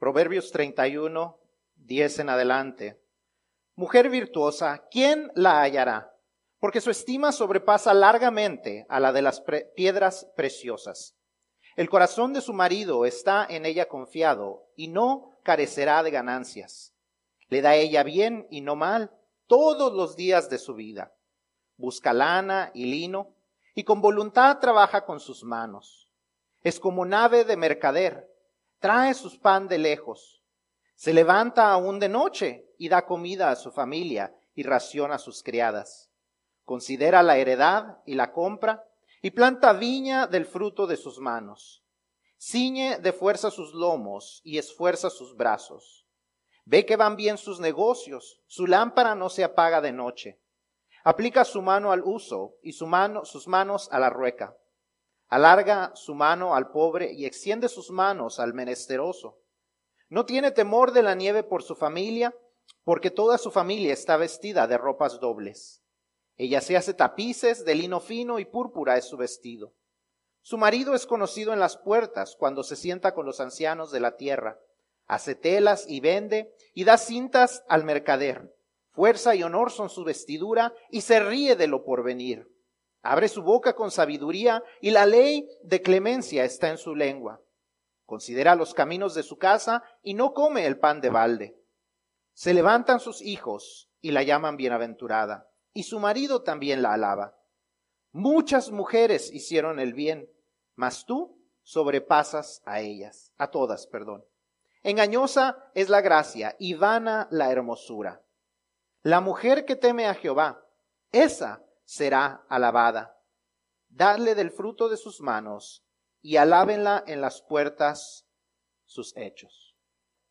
Proverbios 31, 10 en adelante. Mujer virtuosa, ¿quién la hallará? Porque su estima sobrepasa largamente a la de las piedras preciosas. El corazón de su marido está en ella confiado y no carecerá de ganancias. Le da ella bien y no mal todos los días de su vida. Busca lana y lino y con voluntad trabaja con sus manos. Es como nave de mercader, trae sus pan de lejos. Se levanta aún de noche y da comida a su familia y ración a sus criadas. Considera la heredad y la compra y planta viña del fruto de sus manos. Ciñe de fuerza sus lomos y esfuerza sus brazos. Ve que van bien sus negocios, su lámpara no se apaga de noche. Aplica su mano al uso y su mano, sus manos a la rueca. Alarga su mano al pobre y extiende sus manos al menesteroso. No tiene temor de la nieve por su familia, porque toda su familia está vestida de ropas dobles. Ella se hace tapices de lino fino y púrpura es su vestido. Su marido es conocido en las puertas cuando se sienta con los ancianos de la tierra. Hace telas y vende y da cintas al mercader. Fuerza y honor son su vestidura y se ríe de lo porvenir. Abre su boca con sabiduría y la ley de clemencia está en su lengua. Considera los caminos de su casa y no come el pan de balde. Se levantan sus hijos y la llaman bienaventurada, y su marido también la alaba. Muchas mujeres hicieron el bien, mas tú sobrepasas a ellas, a todas, perdón. Engañosa es la gracia y vana la hermosura. La mujer que teme a Jehová, esa será alabada. Dadle del fruto de sus manos y alábenla en las puertas sus hechos.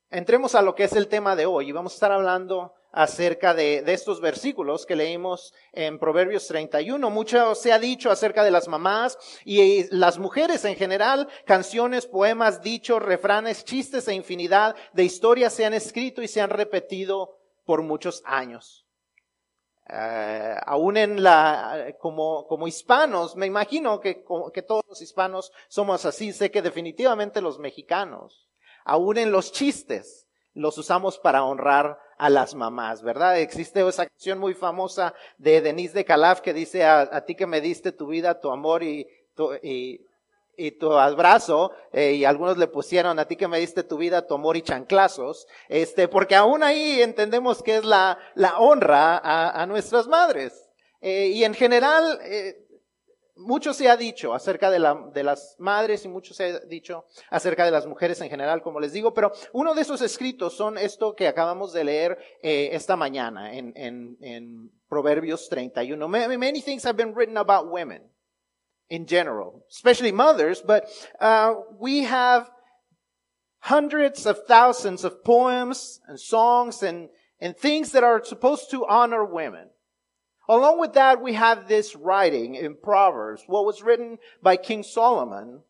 Entremos a lo que es el tema de hoy y vamos a estar hablando acerca de, estos versículos que leímos en Proverbios 31. Mucho se ha dicho acerca de las mamás y las mujeres en general. Canciones, poemas, dichos, refranes, chistes e infinidad de historias se han escrito y se han repetido por muchos años. Uh, aún en la, como, como hispanos, me imagino que, que todos los hispanos somos así, sé que definitivamente los mexicanos, aún en los chistes, los usamos para honrar a las mamás, ¿verdad? Existe esa canción muy famosa de Denise de Calaf que dice a, ti que me diste tu vida, tu amor y tu, y, y tu abrazo, eh, y algunos le pusieron a ti que me diste tu vida, tu amor y chanclazos, este, porque aún ahí entendemos que es la, la honra a, a nuestras madres. Eh, y en general, eh, mucho se ha dicho acerca de, la, de, las madres y mucho se ha dicho acerca de las mujeres en general, como les digo, pero uno de esos escritos son esto que acabamos de leer eh, esta mañana en, en, en Proverbios 31. Many, many things have been written about women in general, especially mothers, but uh, we have hundreds of thousands of poems and songs and, and things that are supposed to honor women. Along with that, we have this writing in Proverbs, what was written by King Solomon.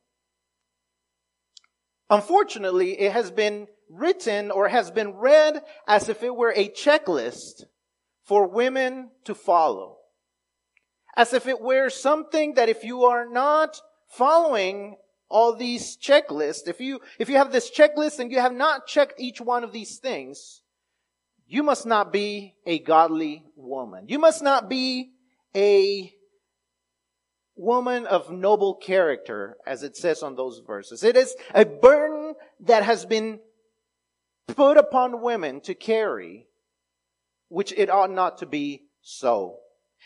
Unfortunately, it has been written or has been read as if it were a checklist for women to follow. As if it were something that if you are not following all these checklists, if you, if you have this checklist and you have not checked each one of these things, you must not be a godly woman. You must not be a woman of noble character, as it says on those verses. It is a burden that has been put upon women to carry, which it ought not to be so.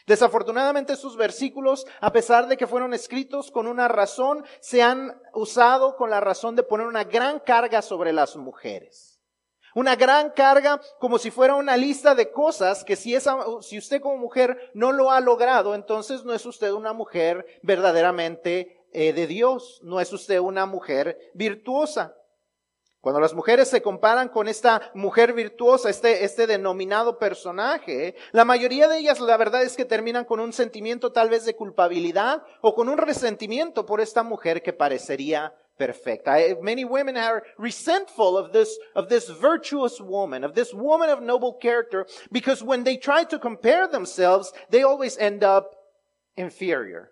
Desafortunadamente sus versículos, a pesar de que fueron escritos con una razón, se han usado con la razón de poner una gran carga sobre las mujeres. Una gran carga como si fuera una lista de cosas que si, esa, si usted como mujer no lo ha logrado, entonces no es usted una mujer verdaderamente eh, de Dios, no es usted una mujer virtuosa. Cuando las mujeres se comparan con esta mujer virtuosa, este, este denominado personaje, la mayoría de ellas la verdad es que terminan con un sentimiento tal vez de culpabilidad o con un resentimiento por esta mujer que parecería perfect. I, many women are resentful of this, of this virtuous woman, of this woman of noble character, because when they try to compare themselves, they always end up inferior.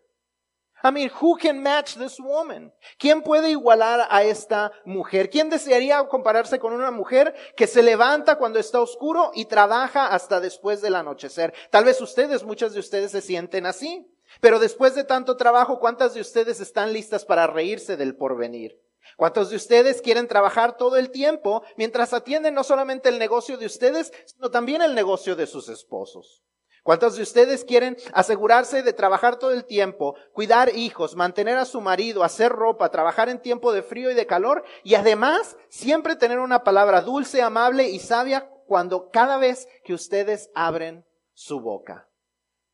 I mean, who can match this woman? ¿Quién puede igualar a esta mujer? ¿Quién desearía compararse con una mujer que se levanta cuando está oscuro y trabaja hasta después del anochecer? Tal vez ustedes, muchas de ustedes se sienten así. Pero después de tanto trabajo, ¿cuántas de ustedes están listas para reírse del porvenir? ¿Cuántos de ustedes quieren trabajar todo el tiempo mientras atienden no solamente el negocio de ustedes, sino también el negocio de sus esposos? ¿Cuántos de ustedes quieren asegurarse de trabajar todo el tiempo, cuidar hijos, mantener a su marido, hacer ropa, trabajar en tiempo de frío y de calor y además siempre tener una palabra dulce, amable y sabia cuando cada vez que ustedes abren su boca?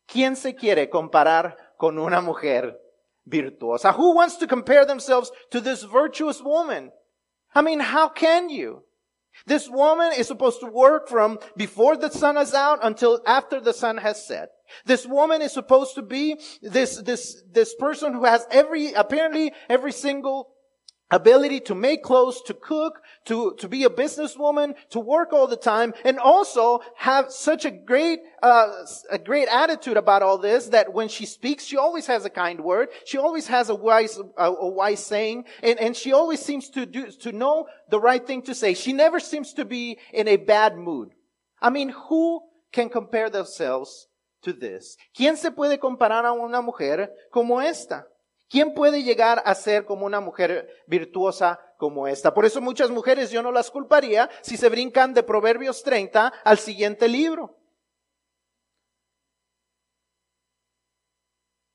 ¿Quién se quiere comparar con una mujer virtuosa? Who wants to compare themselves to this virtuous woman? I mean, how can you? This woman is supposed to work from before the sun is out until after the sun has set. This woman is supposed to be this, this, this person who has every, apparently every single ability to make clothes, to cook, to, to be a businesswoman, to work all the time, and also have such a great, uh, a great attitude about all this that when she speaks, she always has a kind word. She always has a wise, a, a wise saying, and, and she always seems to do, to know the right thing to say. She never seems to be in a bad mood. I mean, who can compare themselves to this? ¿Quién se puede comparar a una mujer como esta? ¿Quién puede llegar a ser como una mujer virtuosa como esta? Por eso muchas mujeres yo no las culparía si se brincan de Proverbios 30 al siguiente libro.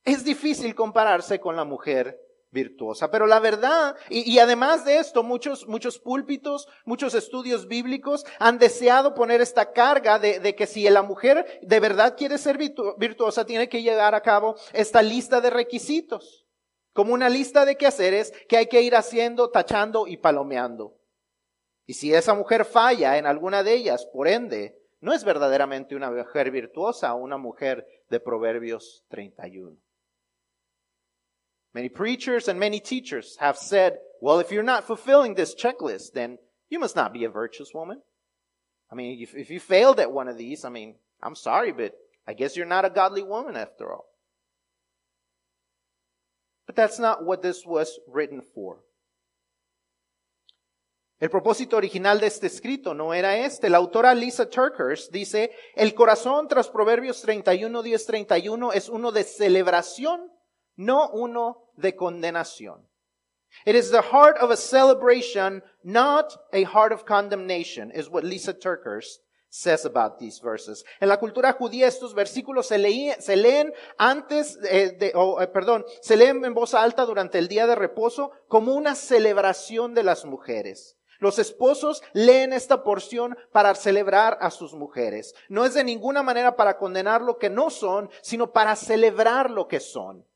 Es difícil compararse con la mujer virtuosa, pero la verdad, y, además de esto, muchos, muchos púlpitos, muchos estudios bíblicos han deseado poner esta carga de, que si la mujer de verdad quiere ser virtuosa, tiene que llegar a cabo esta lista de requisitos como una lista de quehaceres que hay que ir haciendo, tachando y palomeando. Y si esa mujer falla en alguna de ellas, por ende, no es verdaderamente una mujer virtuosa, una mujer de Proverbios 31. Many preachers and many teachers have said, well, if you're not fulfilling this checklist, then you must not be a virtuous woman. I mean, if, if you failed at one of these, I mean, I'm sorry, but I guess you're not a godly woman after all. But that's not what this was written for. El propósito original de este escrito no era este. La autora Lisa Turkers dice, el corazón tras Proverbios 31, 10, 31 es uno de celebración, no uno de condenación. It is the heart of a celebration, not a heart of condemnation, is what Lisa Turkers says about these verses. En la cultura judía estos versículos se, leen antes eh, de, eh, perdón, se leen en voz alta durante el día de reposo como una celebración de las mujeres. Los esposos leen esta porción para celebrar a sus mujeres. No es de ninguna manera para condenar lo que no son, sino para celebrar lo que son.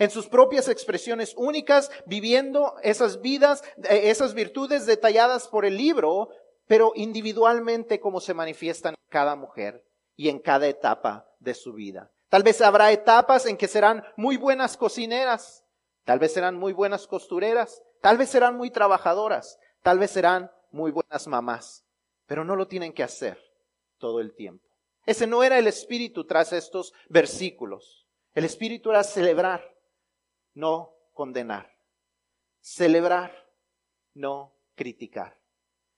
En sus propias expresiones únicas, viviendo esas vidas, eh, esas virtudes detalladas por el libro, pero individualmente como se manifiestan en cada mujer y en cada etapa de su vida. Tal vez habrá etapas en que serán muy buenas cocineras, tal vez serán muy buenas costureras, tal vez serán muy trabajadoras, tal vez serán muy buenas mamás, pero no lo tienen que hacer todo el tiempo. Ese no era el espíritu tras estos versículos. El espíritu era celebrar, no condenar. Celebrar, no criticar.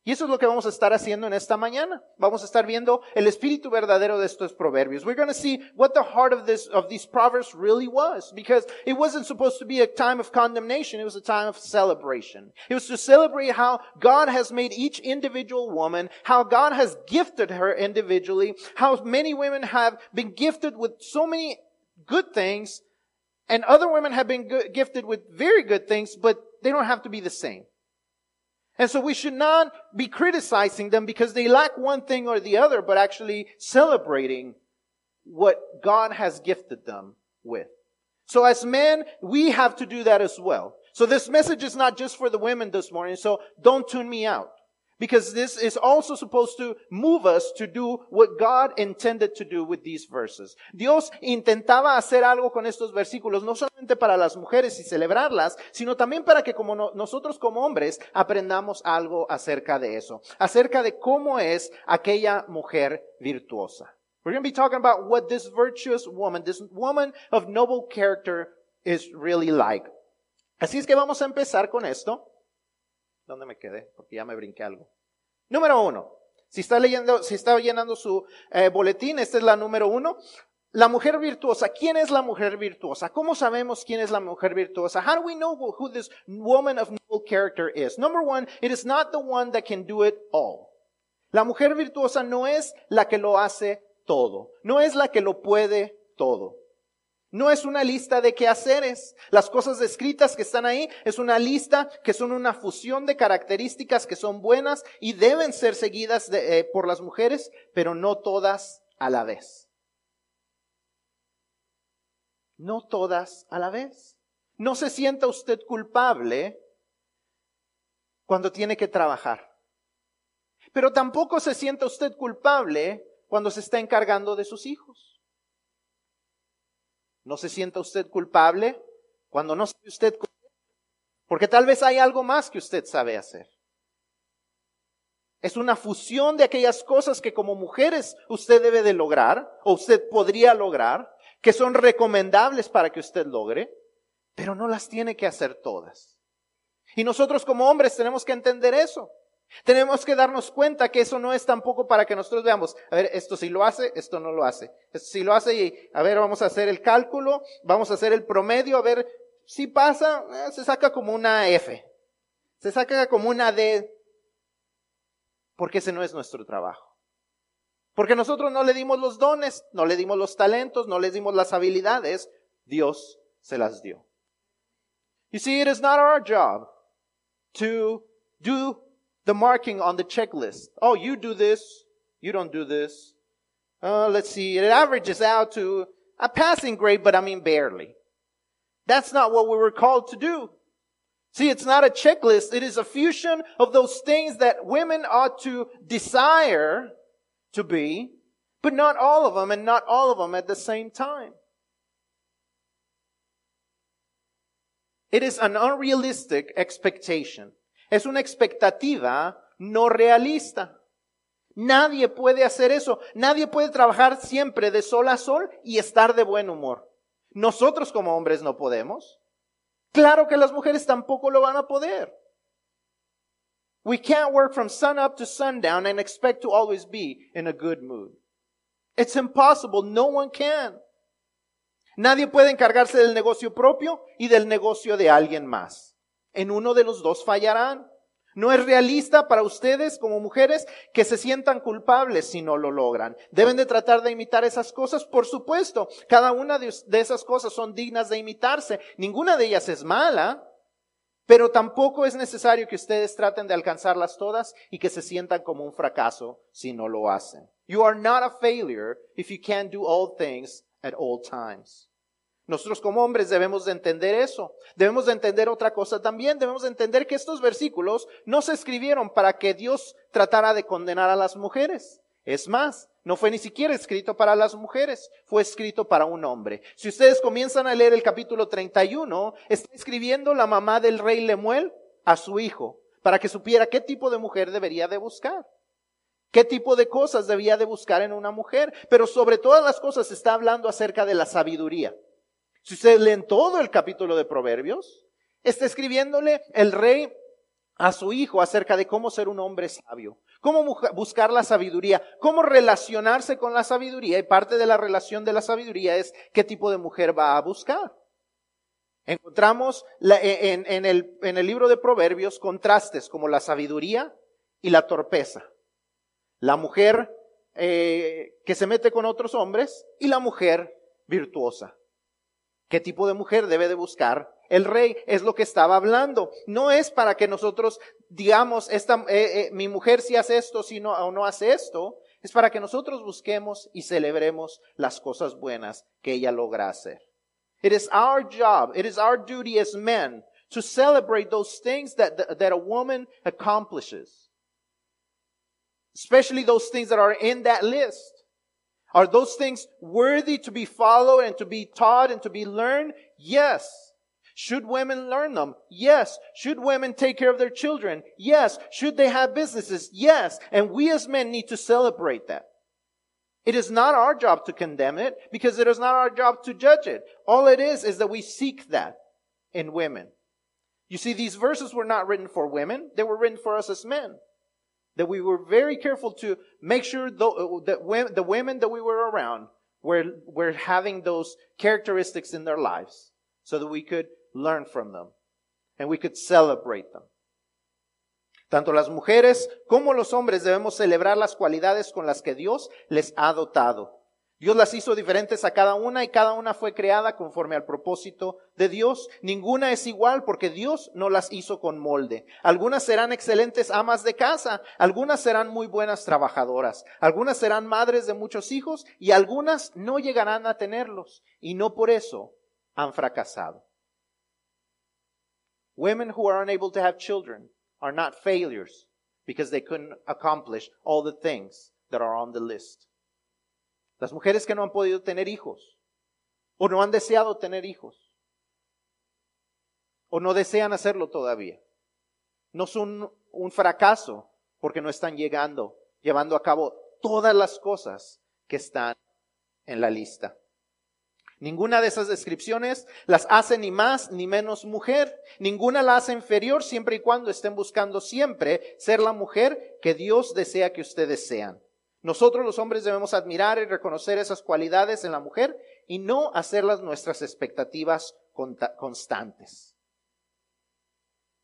Y eso es lo que vamos a estar haciendo en esta mañana. Vamos a estar viendo el espíritu verdadero de estos proverbios. We're going to see what the heart of this, of these proverbs really was. Because it wasn't supposed to be a time of condemnation. It was a time of celebration. It was to celebrate how God has made each individual woman, how God has gifted her individually, how many women have been gifted with so many good things, and other women have been gifted with very good things, but they don't have to be the same. And so we should not be criticizing them because they lack one thing or the other, but actually celebrating what God has gifted them with. So as men, we have to do that as well. So this message is not just for the women this morning, so don't tune me out. Because this is also supposed to move us to do what God intended to do with these verses. Dios intentaba hacer algo con estos versículos, no solamente para las mujeres y celebrarlas, sino también para que como nosotros como hombres aprendamos algo acerca de eso, acerca de cómo es aquella mujer virtuosa. We're going to be talking about what this virtuous woman, this woman of noble character is really like. Así es que vamos a empezar con esto. ¿Dónde me quedé? Porque ya me brinqué algo. Número uno. Si está leyendo, si está llenando su eh, boletín, esta es la número uno. La mujer virtuosa. ¿Quién es la mujer virtuosa? ¿Cómo sabemos quién es la mujer virtuosa? How do we know who this woman of noble character is? Number one, it is not the one that can do it all. La mujer virtuosa no es la que lo hace todo. No es la que lo puede todo. No es una lista de quehaceres. Las cosas descritas que están ahí es una lista que son una fusión de características que son buenas y deben ser seguidas eh, por las mujeres, pero no todas a la vez. No todas a la vez. No se sienta usted culpable cuando tiene que trabajar. Pero tampoco se sienta usted culpable cuando se está encargando de sus hijos. No se sienta usted culpable cuando no sabe usted porque tal vez hay algo más que usted sabe hacer. Es una fusión de aquellas cosas que como mujeres usted debe de lograr o usted podría lograr, que son recomendables para que usted logre, pero no las tiene que hacer todas. Y nosotros como hombres tenemos que entender eso. Tenemos que darnos cuenta que eso no es tampoco para que nosotros veamos, a ver, esto sí lo hace, esto no lo hace. Esto sí lo hace y, a ver, vamos a hacer el cálculo, vamos a hacer el promedio, a ver, si pasa, eh, se saca como una F, se saca como una D, porque ese no es nuestro trabajo. Porque nosotros no le dimos los dones, no le dimos los talentos, no le dimos las habilidades, Dios se las dio. You see, it is not our job to do the marking on the checklist. Oh, you do this, you don't do this. Uh, let's see, it averages out to a passing grade, but I mean barely. That's not what we were called to do. See, it's not a checklist. It is a fusion of those things that women ought to desire to be, but not all of them and not all of them at the same time. It is an unrealistic expectation. Es una expectativa no realista. Nadie puede hacer eso. Nadie puede trabajar siempre de sol a sol y estar de buen humor. Nosotros como hombres no podemos. Claro que las mujeres tampoco lo van a poder. We can't work from sun up to sundown and expect to always be in a good mood. It's impossible. No one can. Nadie puede encargarse del negocio propio y del negocio de alguien más en uno de los dos fallarán. No es realista para ustedes como mujeres que se sientan culpables si no lo logran. Deben de tratar de imitar esas cosas, por supuesto. Cada una de, esas cosas son dignas de imitarse. Ninguna de ellas es mala, pero tampoco es necesario que ustedes traten de alcanzarlas todas y que se sientan como un fracaso si no lo hacen. You are not a failure if you can't do all things at all times. Nosotros como hombres debemos de entender eso. Debemos de entender otra cosa también. Debemos de entender que estos versículos no se escribieron para que Dios tratara de condenar a las mujeres. Es más, no fue ni siquiera escrito para las mujeres, fue escrito para un hombre. Si ustedes comienzan a leer el capítulo 31, está escribiendo la mamá del rey Lemuel a su hijo, para que supiera qué tipo de mujer debería de buscar. ¿Qué tipo de cosas debía de buscar en una mujer? Pero sobre todas las cosas está hablando acerca de la sabiduría. Si ustedes leen todo el capítulo de Proverbios, está escribiéndole el rey a su hijo acerca de cómo ser un hombre sabio, cómo buscar la sabiduría, cómo relacionarse con la sabiduría. Y parte de la relación de la sabiduría es qué tipo de mujer va a buscar. Encontramos e, en, el, libro de Proverbios contrastes como la sabiduría y la torpeza. La mujer eh, que se mete con otros hombres y la mujer virtuosa. ¿Qué tipo de mujer debe de buscar el rey? Es lo que estaba hablando. No es para que nosotros digamos, esta, eh, eh, mi mujer si hace esto, si no, o no hace esto. Es para que nosotros busquemos y celebremos las cosas buenas que ella logra hacer. It is our job, it is our duty as men to celebrate those things that, that a woman accomplishes. Especially those things that are in that list. Are those things worthy to be followed and to be taught and to be learned? Yes. Should women learn them? Yes. Should women take care of their children? Yes. Should they have businesses? Yes. And we as men need to celebrate that. It is not our job to condemn it because it is not our job to judge it. All it is is that we seek that in women. You see, these verses were not written for women. They were written for us as men. That we were very careful to make sure uh, that the women that we were around were, were having those characteristics in their lives so that we could learn from them and we could celebrate them. Tanto las mujeres como los hombres debemos celebrar las cualidades con las que Dios les ha dotado. Dios las hizo diferentes a cada una y cada una fue creada conforme al propósito de Dios. Ninguna es igual porque Dios no las hizo con molde. Algunas serán excelentes amas de casa, algunas serán muy buenas trabajadoras, algunas serán madres de muchos hijos y algunas no llegarán a tenerlos y no por eso han fracasado. Women who are unable to have children are not failures because they couldn't accomplish all the things that are on the list. Las mujeres que no han podido tener hijos o no han deseado tener hijos o no desean hacerlo todavía. No son un fracaso porque no están llegando, llevando a cabo todas las cosas que están en la lista. Ninguna de esas descripciones las hace ni más ni menos mujer. Ninguna la hace inferior siempre y cuando estén buscando siempre ser la mujer que Dios desea que ustedes sean. Nosotros los hombres debemos admirar y reconocer esas cualidades en la mujer y no hacerlas nuestras expectativas constantes.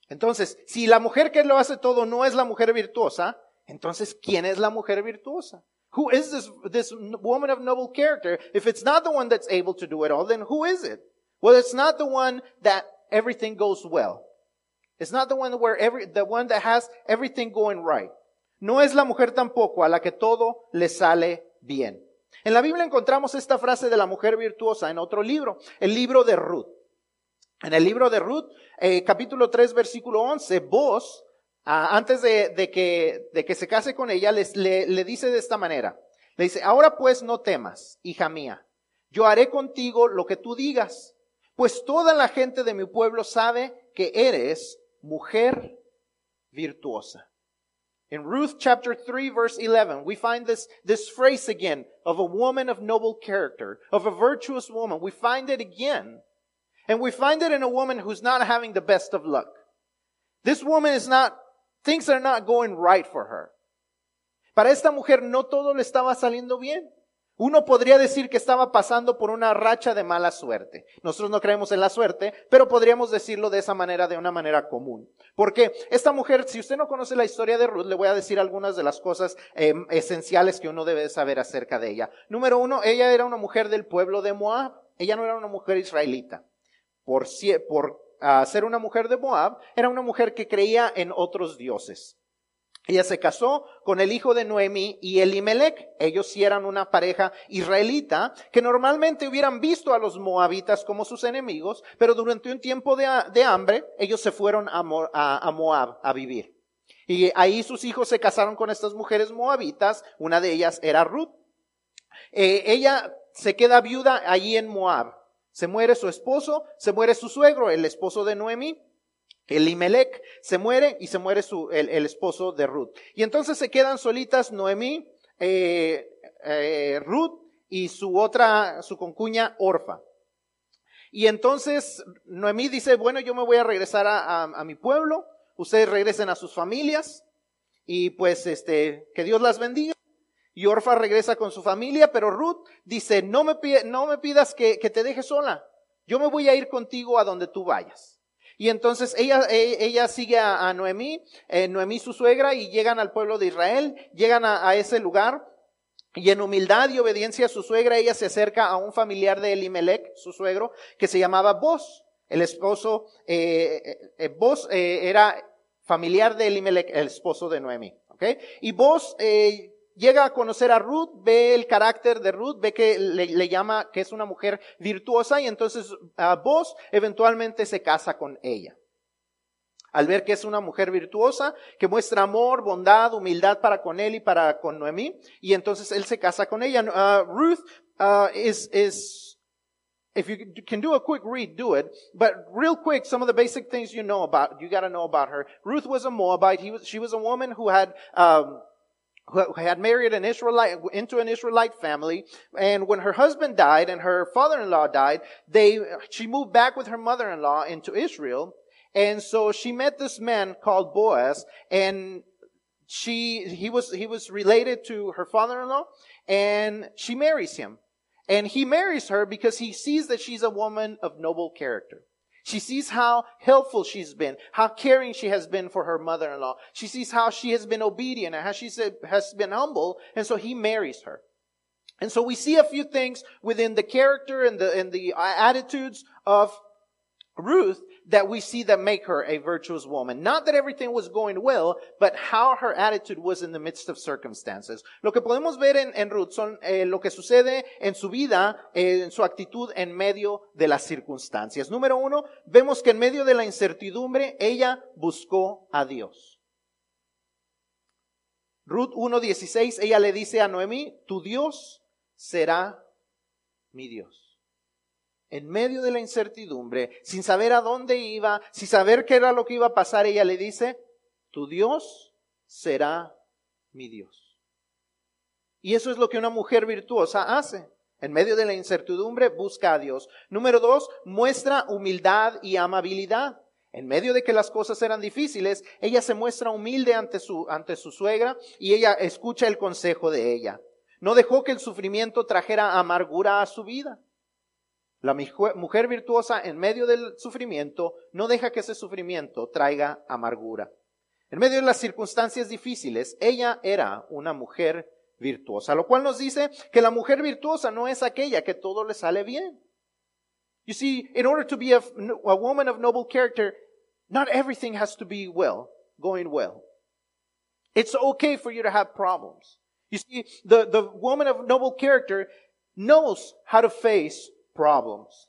Entonces, si la mujer que lo hace todo no es la mujer virtuosa, entonces, ¿quién es la mujer virtuosa? Who is this, this woman of noble character? If it's not the one that's able to do it all, then who is it? Well, it's not the one that everything goes well. It's not the one where every, the one that has everything going right. No es la mujer tampoco a la que todo le sale bien. En la Biblia encontramos esta frase de la mujer virtuosa en otro libro, el libro de Ruth. En el libro de Ruth, eh, capítulo 3, versículo 11, vos Ah, antes de, que, de, que, se case con ella, le, le dice de esta manera. Le dice, ahora pues no temas, hija mía, yo haré contigo lo que tú digas, pues toda la gente de mi pueblo sabe que eres mujer virtuosa. In Ruth chapter 3 verse 11, we find this, this phrase again of a woman of noble character, of a virtuous woman. We find it again. And we find it in a woman who's not having the best of luck. This woman is not Things are not going right for her. Para esta mujer no todo le estaba saliendo bien. Uno podría decir que estaba pasando por una racha de mala suerte. Nosotros no creemos en la suerte, pero podríamos decirlo de esa manera, de una manera común. Porque esta mujer, si usted no conoce la historia de Ruth, le voy a decir algunas de las cosas em, esenciales que uno debe saber acerca de ella. Número uno, ella era una mujer del pueblo de Moab. Ella no era una mujer israelita. Por, por a ser una mujer de Moab, era una mujer que creía en otros dioses. Ella se casó con el hijo de Noemi y Elimelech. Ellos sí eran una pareja israelita que normalmente hubieran visto a los moabitas como sus enemigos, pero durante un tiempo de, hambre ellos se fueron a, Moab a vivir. Y ahí sus hijos se casaron con estas mujeres moabitas. Una de ellas era Ruth. Eh, ella se queda viuda allí en Moab. Se muere su esposo, se muere su suegro, el esposo de Noemi, Elimelech se muere y se muere su, el, esposo de Ruth. Y entonces se quedan solitas Noemí, eh, eh, Ruth y su otra, su concuña Orfa. Y entonces Noemí dice, bueno, yo me voy a regresar a, a mi pueblo, ustedes regresen a sus familias y pues este, que Dios las bendiga. Y Orfa regresa con su familia, pero Ruth dice, no me, no me pidas que, te deje sola. Yo me voy a ir contigo a donde tú vayas. Y entonces ella, e, ella sigue a, Noemí, eh, Noemí su suegra, y llegan al pueblo de Israel, llegan a, ese lugar, y en humildad y obediencia a su suegra, ella se acerca a un familiar de Elimelech, su suegro, que se llamaba Boz. El esposo, eh, eh, eh Boz era familiar de Elimelech, el esposo de Noemí. ¿okay? Y Boz llega a conocer a Ruth, ve el carácter de Ruth, ve que le, llama que es una mujer virtuosa y entonces a vos eventualmente se casa con ella. Al ver que es una mujer virtuosa, que muestra amor, bondad, humildad para con él y para con Noemí, y entonces él se casa con ella. Uh, Ruth uh, is, is, if you can do a quick read, do it. But real quick, some of the basic things you know about, you gotta know about her. Ruth was a Moabite. He was, she was a woman who had, um, who had married an Israelite into an Israelite family, and when her husband died and her father-in-law died, they she moved back with her mother-in-law into Israel, and so she met this man called Boaz, and she he was he was related to her father-in-law, and she marries him, and he marries her because he sees that she's a woman of noble character. She sees how helpful she's been, how caring she has been for her mother-in-law. She sees how she has been obedient and how she has been humble, and so he marries her. And so we see a few things within the character and the, and the attitudes of Ruth that we see that make her a virtuous woman. Not that everything was going well, but how her attitude was in the midst of circumstances. Lo que podemos ver en, Ruth son eh, lo que sucede en su vida, eh, en su actitud en medio de las circunstancias. Número uno, vemos que en medio de la incertidumbre ella buscó a Dios. Ruth 1.16, ella le dice a Noemí, tu Dios será mi Dios en medio de la incertidumbre, sin saber a dónde iba, sin saber qué era lo que iba a pasar, ella le dice, tu Dios será mi Dios. Y eso es lo que una mujer virtuosa hace. En medio de la incertidumbre busca a Dios. Número dos, muestra humildad y amabilidad. En medio de que las cosas eran difíciles, ella se muestra humilde ante su, ante su suegra y ella escucha el consejo de ella. No dejó que el sufrimiento trajera amargura a su vida. La mujer virtuosa en medio del sufrimiento no deja que ese sufrimiento traiga amargura. En medio de las circunstancias difíciles, ella era una mujer virtuosa, lo cual nos dice que la mujer virtuosa no es aquella que todo le sale bien. You see, in order to be a, woman of noble character, not everything has to be well, going well. It's okay for you to have problems. You see, the, the woman of noble character knows how to face problems.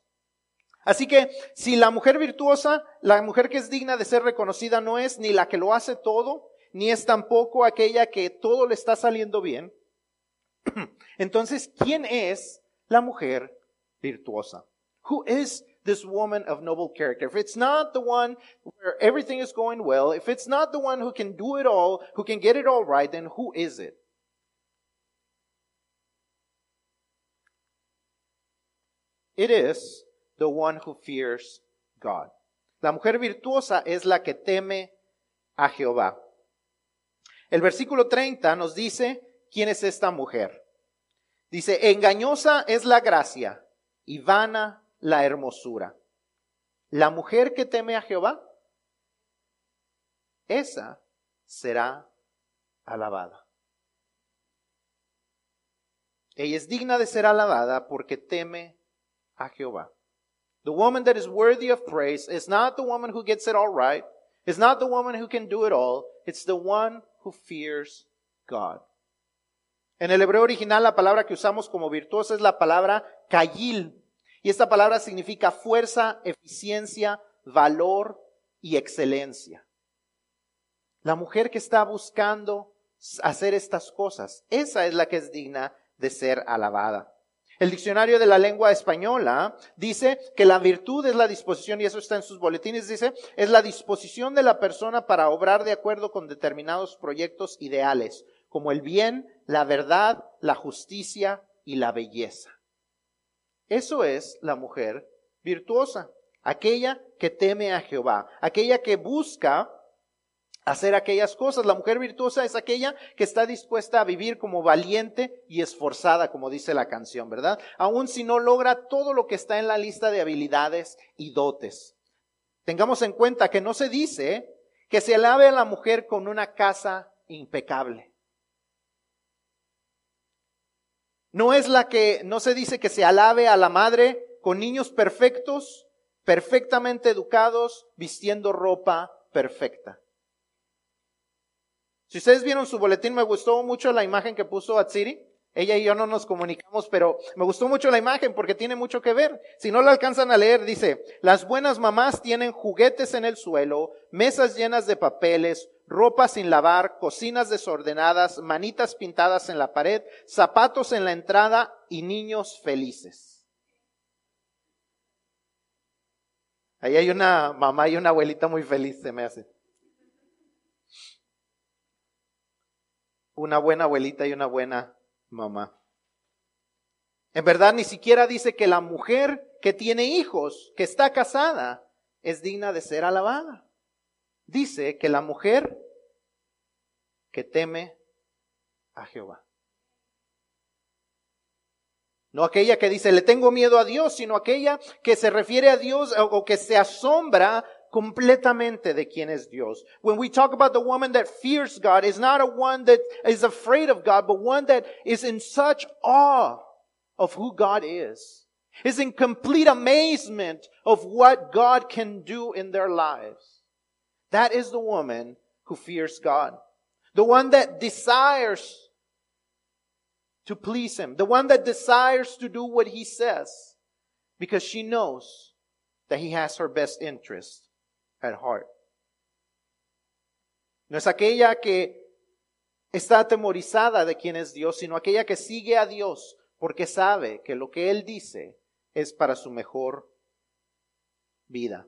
Así que si la mujer virtuosa, la mujer que es digna de ser reconocida no es ni la que lo hace todo, ni es tampoco aquella que todo le está saliendo bien, entonces, ¿quién es la mujer virtuosa? Who is this woman of noble character? If it's not the one where everything is going well, if it's not the one who can do it all, who can get it all right, then who is it? It is the one who fears God. La mujer virtuosa es la que teme a Jehová. El versículo 30 nos dice quién es esta mujer. Dice, engañosa es la gracia y vana la hermosura. La mujer que teme a Jehová, esa será alabada. Ella es digna de ser alabada porque teme a Jehová. The woman that is worthy of praise is not the woman who gets it all right. It's not the woman who can do it all. It's the one who fears God. En el hebreo original la palabra que usamos como virtuosa es la palabra kayil. Y esta palabra significa fuerza, eficiencia, valor y excelencia. La mujer que está buscando hacer estas cosas, esa es la que es digna de ser alabada. El diccionario de la lengua española dice que la virtud es la disposición, y eso está en sus boletines, dice, es la disposición de la persona para obrar de acuerdo con determinados proyectos ideales, como el bien, la verdad, la justicia y la belleza. Eso es la mujer virtuosa, aquella que teme a Jehová, aquella que busca hacer aquellas cosas. La mujer virtuosa es aquella que está dispuesta a vivir como valiente y esforzada, como dice la canción, ¿verdad? Aun si no logra todo lo que está en la lista de habilidades y dotes. Tengamos en cuenta que no se dice que se alabe a la mujer con una casa impecable. No es la que, no se dice que se alabe a la madre con niños perfectos, perfectamente educados, vistiendo ropa perfecta. Si ustedes vieron su boletín, me gustó mucho la imagen que puso Atsiri. Ella y yo no nos comunicamos, pero me gustó mucho la imagen porque tiene mucho que ver. Si no la alcanzan a leer, dice, las buenas mamás tienen juguetes en el suelo, mesas llenas de papeles, ropa sin lavar, cocinas desordenadas, manitas pintadas en la pared, zapatos en la entrada y niños felices. Ahí hay una mamá y una abuelita muy feliz, se me hace. Una buena abuelita y una buena mamá. En verdad, ni siquiera dice que la mujer que tiene hijos, que está casada, es digna de ser alabada. Dice que la mujer que teme a Jehová. No aquella que dice, le tengo miedo a Dios, sino aquella que se refiere a Dios o que se asombra completamente de quién es Dios. When we talk about the woman that fears God, is not a one that is afraid of God, but one that is in such awe of who God is. Is in complete amazement of what God can do in their lives. That is the woman who fears God. The one that desires to please Him. The one that desires to do what He says. Because she knows that He has her best interest No es aquella que está atemorizada de quién es Dios, sino aquella que sigue a Dios porque sabe que lo que Él dice es para su mejor vida.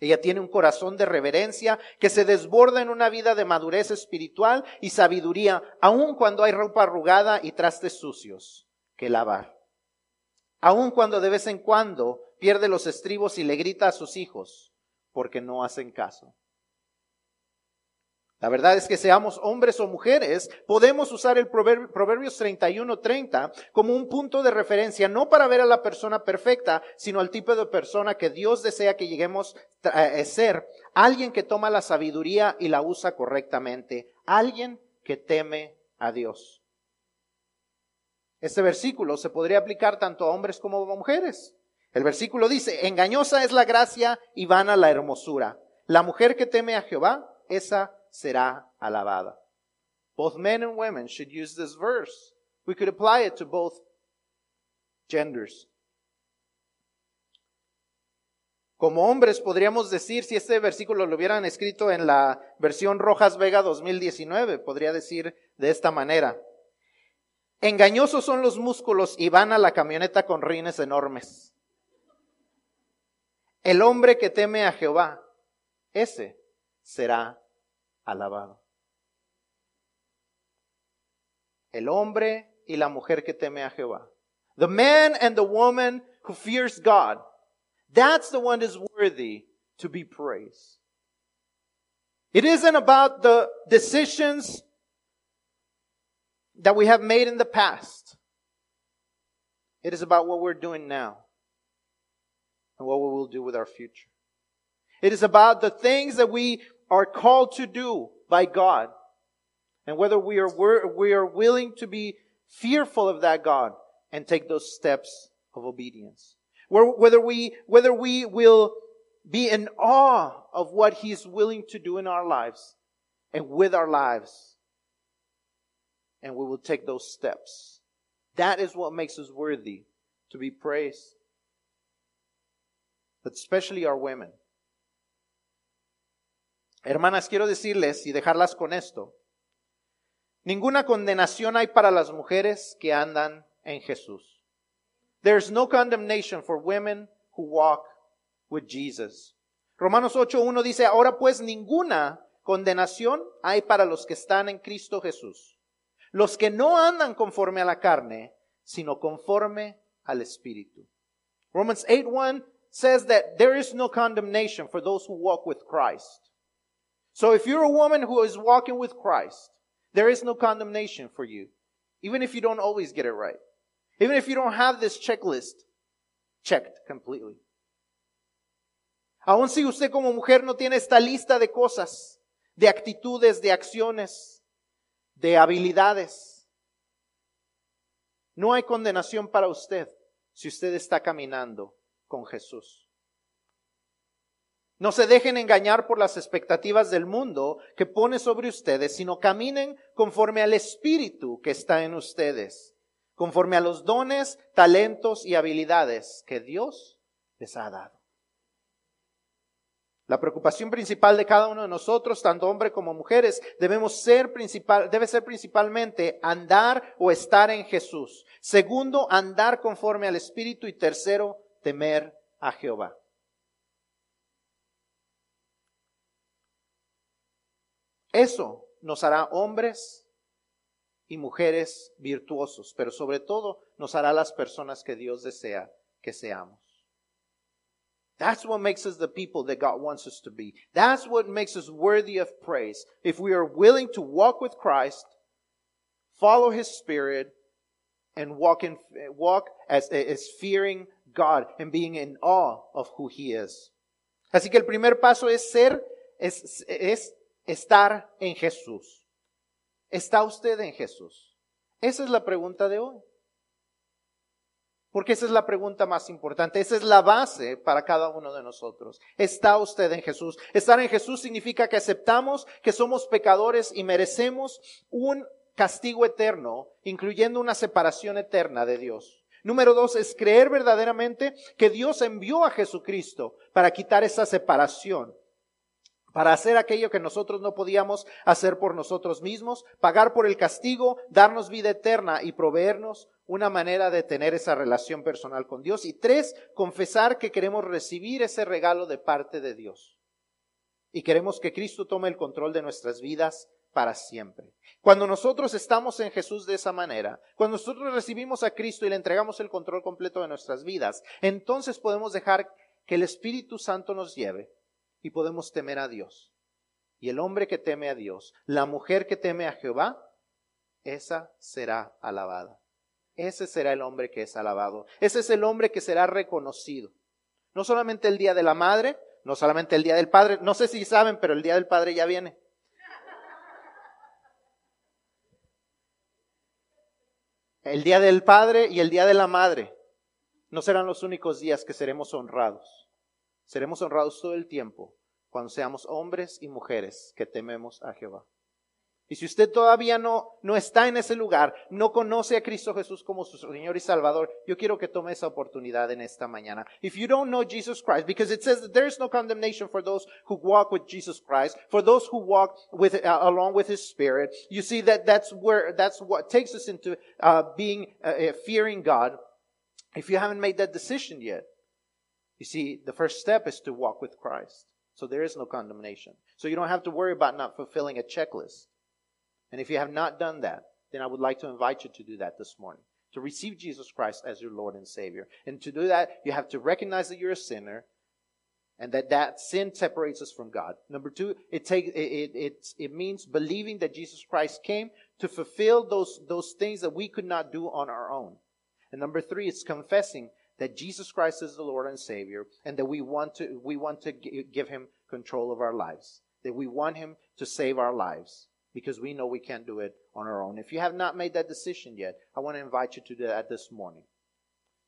Ella tiene un corazón de reverencia que se desborda en una vida de madurez espiritual y sabiduría, aun cuando hay ropa arrugada y trastes sucios que lavar. Aun cuando de vez en cuando pierde los estribos y le grita a sus hijos porque no hacen caso. La verdad es que seamos hombres o mujeres, podemos usar el Proverbios 31-30 como un punto de referencia, no para ver a la persona perfecta, sino al tipo de persona que Dios desea que lleguemos a ser. Alguien que toma la sabiduría y la usa correctamente. Alguien que teme a Dios. Este versículo se podría aplicar tanto a hombres como a mujeres. El versículo dice, engañosa es la gracia y vana la hermosura. La mujer que teme a Jehová, esa será alabada. Both men and women should use this verse. We could apply it to both genders. Como hombres podríamos decir, si este versículo lo hubieran escrito en la versión Rojas Vega 2019, podría decir de esta manera. Engañosos son los músculos y van a la camioneta con rines enormes. El hombre que teme a Jehová, ese será alabado. El hombre y la mujer que teme a Jehová. The man and the woman who fears God. That's the one is worthy to be praised. It isn't about the decisions that we have made in the past. It is about what we're doing now and what we will do with our future. It is about the things that we are called to do by God. And whether we are, we are willing to be fearful of that God and take those steps of obedience. Whether we, whether we will be in awe of what He is willing to do in our lives and with our lives. And we will take those steps. That is what makes us worthy to be praised. But especially our women. Hermanas, quiero decirles y dejarlas con esto. Ninguna condenación hay para las mujeres que andan en Jesús. There's no condemnation for women who walk with Jesus. Romanos 8.1 dice, ahora pues ninguna condenación hay para los que están en Cristo Jesús. Los que no andan conforme a la carne, sino conforme al Espíritu. Romans 8.1 says that there is no condemnation for those who walk with Christ. So if you're a woman who is walking with Christ, there is no condemnation for you, even if you don't always get it right. Even if you don't have this checklist checked completely. Aun si usted como mujer no tiene esta lista de cosas, de actitudes, de acciones, de habilidades, no hay condenación para usted si usted está caminando con Jesús. No se dejen engañar por las expectativas del mundo que pone sobre ustedes, sino caminen conforme al Espíritu que está en ustedes, conforme a los dones, talentos y habilidades que Dios les ha dado. La preocupación principal de cada uno de nosotros, tanto hombre como mujeres, debemos ser principal, debe ser principalmente andar o estar en Jesús. Segundo, andar conforme al Espíritu. Y tercero, temer a Jehová. Eso nos hará hombres y mujeres virtuosos, pero sobre todo nos hará las personas que Dios desea que seamos. That's what makes us the people that God wants us to be. That's what makes us worthy of praise. If we are willing to walk with Christ, follow His Spirit, and walk in walk as, as fearing God and being in awe of who He is. Así que el primer paso es ser, es, es estar en Jesús. ¿Está usted en Jesús? Esa es la pregunta de hoy. Porque esa es la pregunta más importante, esa es la base para cada uno de nosotros. ¿Está usted en Jesús? Estar en Jesús significa que aceptamos que somos pecadores y merecemos un castigo eterno, incluyendo una separación eterna de Dios. Número dos es creer verdaderamente que Dios envió a Jesucristo para quitar esa separación para hacer aquello que nosotros no podíamos hacer por nosotros mismos, pagar por el castigo, darnos vida eterna y proveernos una manera de tener esa relación personal con Dios. Y tres, confesar que queremos recibir ese regalo de parte de Dios. Y queremos que Cristo tome el control de nuestras vidas para siempre. Cuando nosotros estamos en Jesús de esa manera, cuando nosotros recibimos a Cristo y le entregamos el control completo de nuestras vidas, entonces podemos dejar que el Espíritu Santo nos lleve y podemos temer a Dios. Y el hombre que teme a Dios, la mujer que teme a Jehová, esa será alabada. Ese será el hombre que es alabado. Ese es el hombre que será reconocido. No solamente el día de la madre, no solamente el día del padre, no sé si saben, pero el día del padre ya viene. El día del padre y el día de la madre no serán los únicos días que seremos honrados. Seremos honrados todo el tiempo cuando seamos hombres y mujeres que tememos a Jehová. Y si usted todavía no, no está en ese lugar, no conoce a Cristo Jesús como su Señor y Salvador, yo quiero que tome esa oportunidad en esta mañana. If you don't know Jesus Christ, because it says that there is no condemnation for those who walk with Jesus Christ, for those who walk with, uh, along with His Spirit, you see that that's where, that's what takes us into uh, being, uh, uh fearing God. If you haven't made that decision yet, you see, the first step is to walk with Christ. So there is no condemnation. So you don't have to worry about not fulfilling a checklist. And if you have not done that, then I would like to invite you to do that this morning. To receive Jesus Christ as your Lord and Savior. And to do that, you have to recognize that you're a sinner and that that sin separates us from God. Number two, it takes, it, it, it, means believing that Jesus Christ came to fulfill those, those things that we could not do on our own. And number three, it's confessing that Jesus Christ is the Lord and Savior, and that we want to, we want to give Him control of our lives. That we want Him to save our lives because we know we can't do it on our own. If you have not made that decision yet, I want to invite you to do that this morning.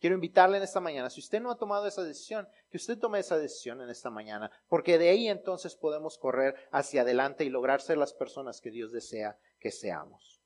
Quiero invitarle en esta mañana, si usted no ha tomado esa decisión, que usted tome esa decisión en esta mañana, porque de ahí entonces podemos correr hacia adelante y lograr ser las personas que Dios desea que seamos.